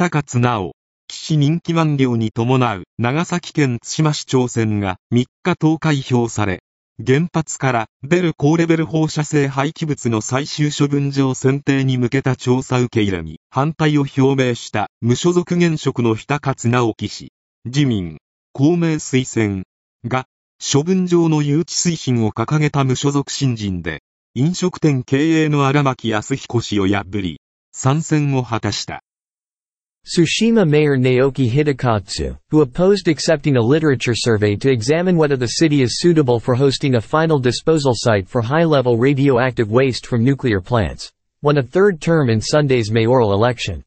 北勝直、岸人気満了に伴う長崎県対馬市長選が3日投開票され、原発から出る高レベル放射性廃棄物の最終処分場選定に向けた調査受け入れに反対を表明した無所属現職の日高直樹氏、自民、公明推薦が処分場の誘致推進を掲げた無所属新人で、飲食店経営の荒牧康彦氏を破り、参戦を果たした。Tsushima Mayor Naoki Hidekatsu, who opposed accepting a literature survey to examine whether the city is suitable for hosting a final disposal site for high-level radioactive waste from nuclear plants, won a third term in Sunday's mayoral election.